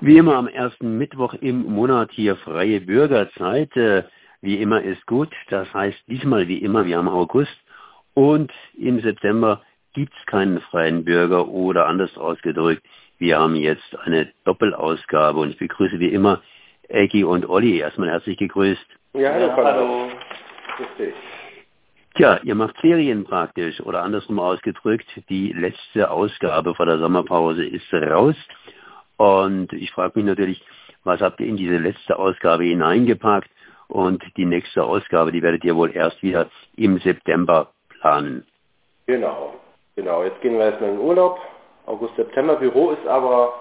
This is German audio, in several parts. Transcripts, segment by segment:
Wie immer am ersten Mittwoch im Monat hier freie Bürgerzeit. Äh, wie immer ist gut. Das heißt diesmal wie immer, wir haben August und im September gibt es keinen freien Bürger oder anders ausgedrückt, wir haben jetzt eine Doppelausgabe und ich begrüße wie immer Eggy und Olli. Erstmal herzlich gegrüßt. Ja, hallo. Ja, hallo. Grüß Tja, ihr macht Ferien praktisch oder andersrum ausgedrückt, die letzte Ausgabe vor der Sommerpause ist raus. Und ich frage mich natürlich, was habt ihr in diese letzte Ausgabe hineingepackt? Und die nächste Ausgabe, die werdet ihr wohl erst wieder im September planen. Genau, genau. Jetzt gehen wir erstmal in Urlaub. August, September. Büro ist aber,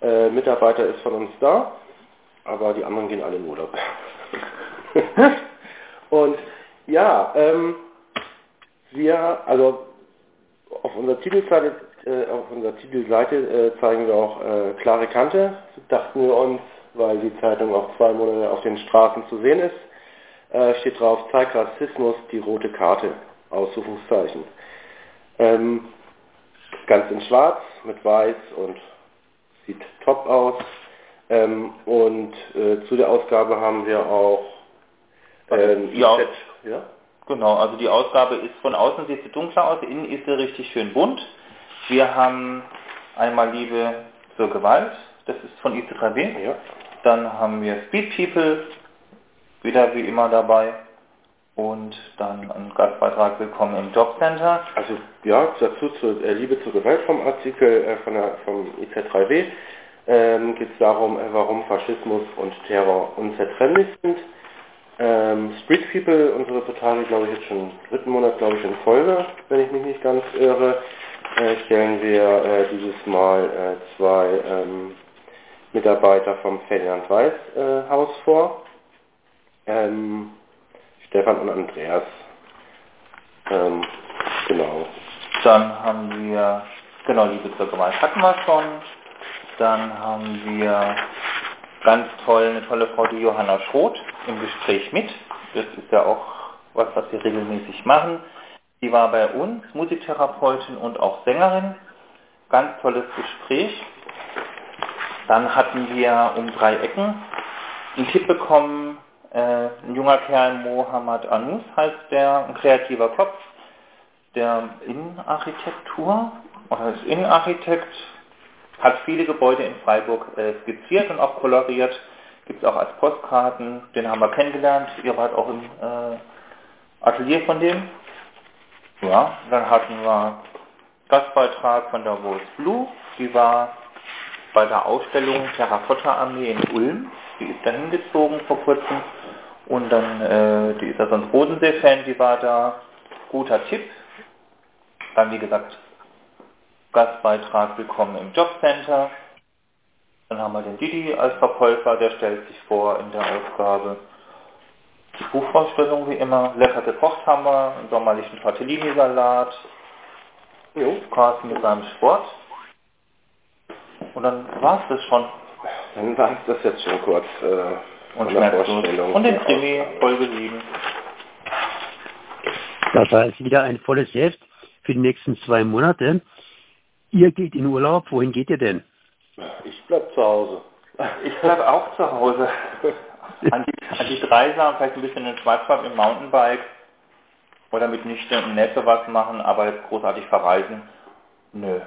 äh, Mitarbeiter ist von uns da, aber die anderen gehen alle in Urlaub. Und ja, ähm, wir, also auf unserer Titelseite, äh, auf unserer Titelseite äh, zeigen wir auch äh, klare Kante, dachten wir uns, weil die Zeitung auch zwei Monate auf den Straßen zu sehen ist. Äh, steht drauf, zeigt Rassismus die rote Karte, Ausrufungszeichen. Ähm, ganz in schwarz mit weiß und sieht top aus. Ähm, und äh, zu der Ausgabe haben wir auch ähm, ja, ja, genau. Also die Ausgabe ist von außen sieht sie dunkler aus, innen ist sie richtig schön bunt. Wir haben einmal Liebe zur Gewalt, das ist von IC3B. Ja. Dann haben wir Speed People, wieder wie immer dabei. Und dann ein Gastbeitrag Willkommen im Jobcenter. Also ja, dazu zur äh, Liebe zur Gewalt vom Artikel äh, von der, vom IZ3W ähm, geht es darum, äh, warum Faschismus und Terror unzertrennlich sind. Ähm, Street People, unsere Reportage, glaube ich, jetzt schon im dritten Monat, glaube ich, in Folge, wenn ich mich nicht ganz irre, stellen wir äh, dieses Mal äh, zwei ähm, Mitarbeiter vom Ferdinand Weiß äh, Haus vor. Ähm, Stefan und Andreas. Ähm, genau. Dann haben wir, genau, Liebe zur Gewalt hatten wir schon. Dann haben wir ganz toll, eine tolle Frau, die Johanna Schroth, im Gespräch mit. Das ist ja auch was, was wir regelmäßig machen. Sie war bei uns, Musiktherapeutin und auch Sängerin. Ganz tolles Gespräch. Dann hatten wir um drei Ecken einen Tipp bekommen, äh, ein junger Kerl, Mohammad Anus heißt der, ein kreativer Kopf, der Innenarchitektur oder ist Innenarchitekt, hat viele Gebäude in Freiburg äh, skizziert und auch koloriert. Gibt es auch als Postkarten. Den haben wir kennengelernt. Ihr wart auch im äh, Atelier von dem. Ja, dann hatten wir Gastbeitrag von der Rose Blue. Die war bei der Ausstellung Terrakotta Armee in Ulm. Die ist dahin gezogen vor kurzem. Und dann, äh, die ist ja sonst Bodensee-Fan, die war da. Guter Tipp. Dann, wie gesagt, Gastbeitrag Willkommen im Jobcenter. Dann haben wir den Didi als Verkäufer, der stellt sich vor in der Ausgabe. Buchvorstellung wie immer. Lecker gekocht haben wir, einen sommerlichen Tortellini-Salat. Jo. Carsten mit seinem Sport. Und dann war es das schon. Dann war es das jetzt schon kurz. Äh, und schmerzlos. Und den Krimi, Folge 7. Das heißt wieder ein volles Heft für die nächsten zwei Monate. Ihr geht in Urlaub. Wohin geht ihr denn? Ich bleib zu Hause. Ich bleib auch zu Hause. an, die, an die Dreisam, vielleicht ein bisschen in Schwarzwald im Mountainbike oder mit Nichte und Neffe was machen, aber jetzt großartig verreisen, nö.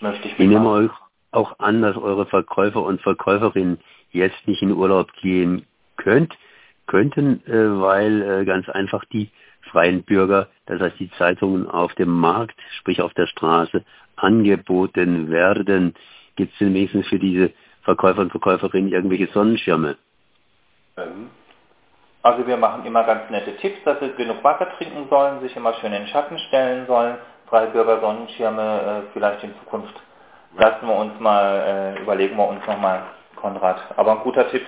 Möchte ich nicht. Ich nehme euch auch an, dass eure Verkäufer und Verkäuferinnen jetzt nicht in Urlaub gehen könnt, könnten, äh, weil äh, ganz einfach die freien Bürger, das heißt die Zeitungen auf dem Markt, sprich auf der Straße, angeboten werden. Gibt es denn wenigstens für diese Verkäufer und Verkäuferinnen irgendwelche Sonnenschirme? Ähm, also wir machen immer ganz nette Tipps, dass sie genug Wasser trinken sollen, sich immer schön in den Schatten stellen sollen. Freie Bürger Sonnenschirme äh, vielleicht in Zukunft lassen wir uns mal, äh, überlegen wir uns nochmal, Konrad. Aber ein guter Tipp.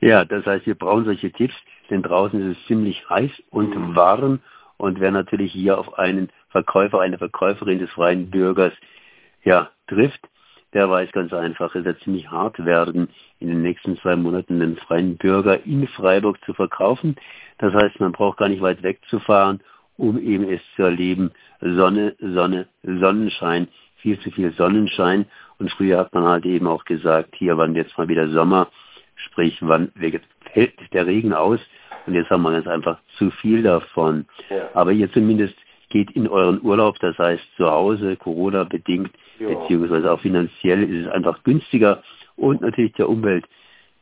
Ja, das heißt, wir brauchen solche Tipps, denn draußen ist es ziemlich heiß und mhm. warm und wer natürlich hier auf einen Verkäufer, eine Verkäuferin des freien Bürgers ja, trifft, der weiß ganz einfach, es wird ziemlich hart werden, in den nächsten zwei Monaten den freien Bürger in Freiburg zu verkaufen. Das heißt, man braucht gar nicht weit wegzufahren, um eben es zu erleben. Sonne, Sonne, Sonnenschein, viel zu viel Sonnenschein. Und früher hat man halt eben auch gesagt, hier wann jetzt mal wieder Sommer, sprich wann fällt der Regen aus. Und jetzt haben wir ganz einfach zu viel davon. Ja. Aber ihr zumindest geht in euren Urlaub, das heißt zu Hause, Corona bedingt, ja. beziehungsweise auch finanziell ist es einfach günstiger und natürlich der Umwelt.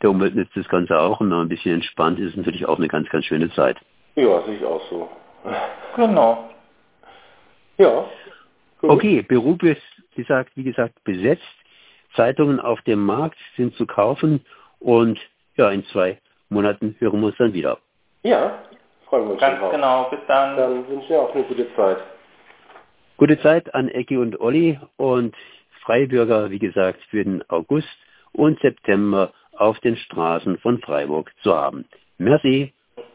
Der Umwelt nützt das Ganze auch und noch ein bisschen entspannt ist natürlich auch eine ganz, ganz schöne Zeit. Ja, sehe ich auch so. Genau. Ja. Gut. Okay, Beruf ist, wie gesagt, wie gesagt, besetzt. Zeitungen auf dem Markt sind zu kaufen und ja, in zwei Monaten hören wir uns dann wieder. Ja, freuen wir uns Ganz genau, bis dann. Dann wünsche ich dir auch eine gute Zeit. Gute Zeit an Ecki und Olli und Freibürger, wie gesagt, für den August und September auf den Straßen von Freiburg zu haben. Merci.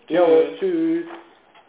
Ja, tschüss.